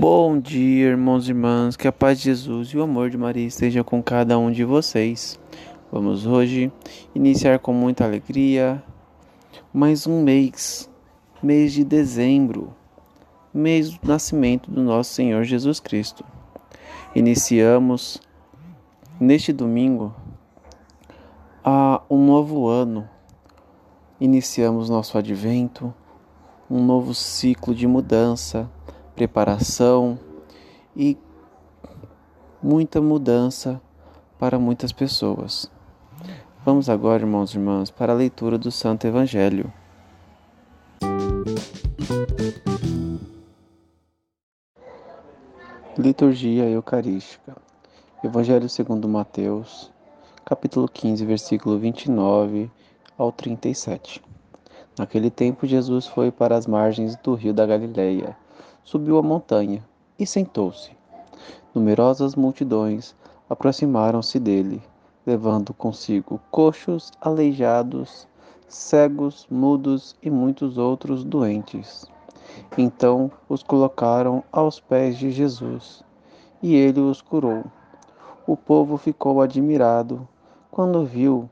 Bom dia, irmãos e irmãs, que a paz de Jesus e o amor de Maria esteja com cada um de vocês. Vamos hoje iniciar com muita alegria mais um mês, mês de dezembro, mês do nascimento do nosso Senhor Jesus Cristo. Iniciamos neste domingo a um novo ano. Iniciamos nosso advento, um novo ciclo de mudança, preparação e muita mudança para muitas pessoas. Vamos agora, irmãos e irmãs, para a leitura do Santo Evangelho. Liturgia Eucarística. Evangelho segundo Mateus, capítulo 15, versículo 29 ao 37. Naquele tempo, Jesus foi para as margens do rio da Galileia, subiu a montanha e sentou-se. Numerosas multidões aproximaram-se dele, levando consigo coxos, aleijados, cegos, mudos e muitos outros doentes. Então os colocaram aos pés de Jesus, e ele os curou. O povo ficou admirado quando viu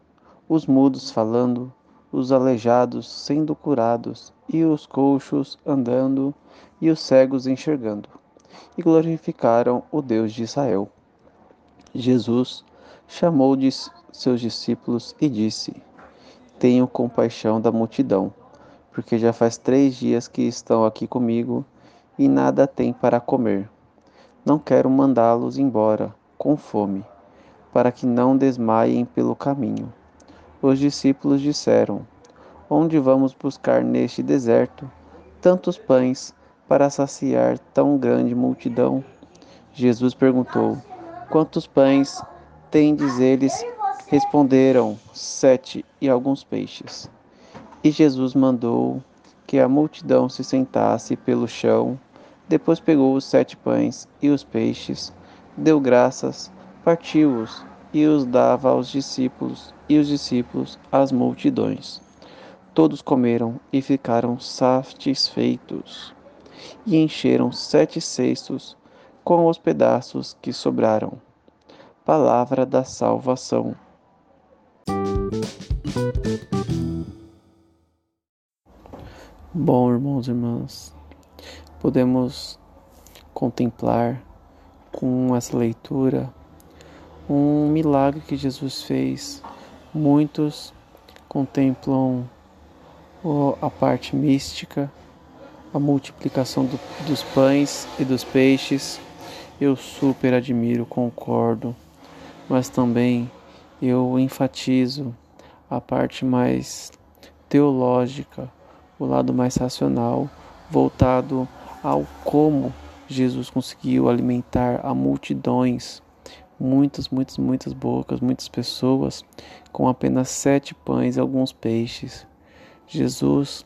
os mudos falando, os aleijados sendo curados, e os coxos andando, e os cegos enxergando, e glorificaram o Deus de Israel. Jesus chamou de seus discípulos e disse: Tenho compaixão da multidão, porque já faz três dias que estão aqui comigo e nada têm para comer. Não quero mandá-los embora com fome para que não desmaiem pelo caminho. Os discípulos disseram: Onde vamos buscar neste deserto tantos pães para saciar tão grande multidão? Jesus perguntou: Quantos pães tendes eles? Responderam: Sete e alguns peixes. E Jesus mandou que a multidão se sentasse pelo chão. Depois pegou os sete pães e os peixes, deu graças partiu-os e os dava aos discípulos, e os discípulos às multidões. Todos comeram e ficaram satisfeitos, e encheram sete cestos com os pedaços que sobraram. Palavra da salvação. Bom, irmãos e irmãs, podemos contemplar com essa leitura um milagre que Jesus fez. Muitos contemplam a parte mística, a multiplicação do, dos pães e dos peixes. Eu super admiro, concordo, mas também eu enfatizo a parte mais teológica, o lado mais racional, voltado ao como Jesus conseguiu alimentar a multidões muitas, muitas, muitas bocas, muitas pessoas com apenas sete pães e alguns peixes. Jesus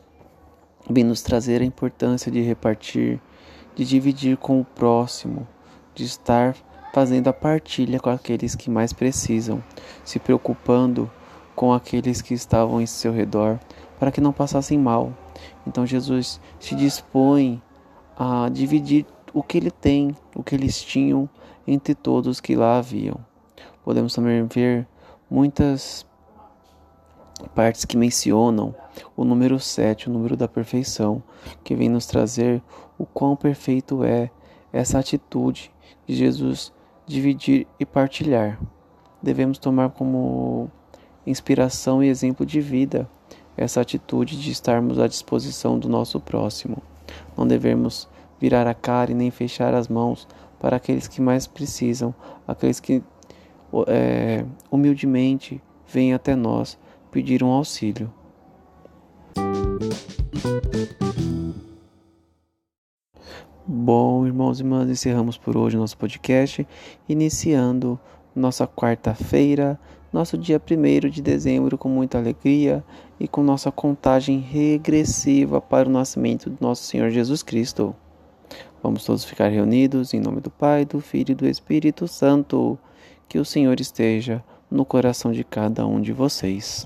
vem nos trazer a importância de repartir, de dividir com o próximo, de estar fazendo a partilha com aqueles que mais precisam, se preocupando com aqueles que estavam em seu redor, para que não passassem mal. Então Jesus se dispõe a dividir o que ele tem, o que eles tinham entre todos que lá haviam. Podemos também ver muitas partes que mencionam o número 7, o número da perfeição, que vem nos trazer o quão perfeito é essa atitude de Jesus dividir e partilhar. Devemos tomar como inspiração e exemplo de vida essa atitude de estarmos à disposição do nosso próximo. Não devemos virar a cara e nem fechar as mãos para aqueles que mais precisam, aqueles que é, humildemente vêm até nós pedir um auxílio. Bom, irmãos e irmãs, encerramos por hoje nosso podcast, iniciando nossa quarta-feira, nosso dia 1 de dezembro, com muita alegria e com nossa contagem regressiva para o nascimento do nosso Senhor Jesus Cristo. Vamos todos ficar reunidos em nome do Pai, do Filho e do Espírito Santo. Que o Senhor esteja no coração de cada um de vocês.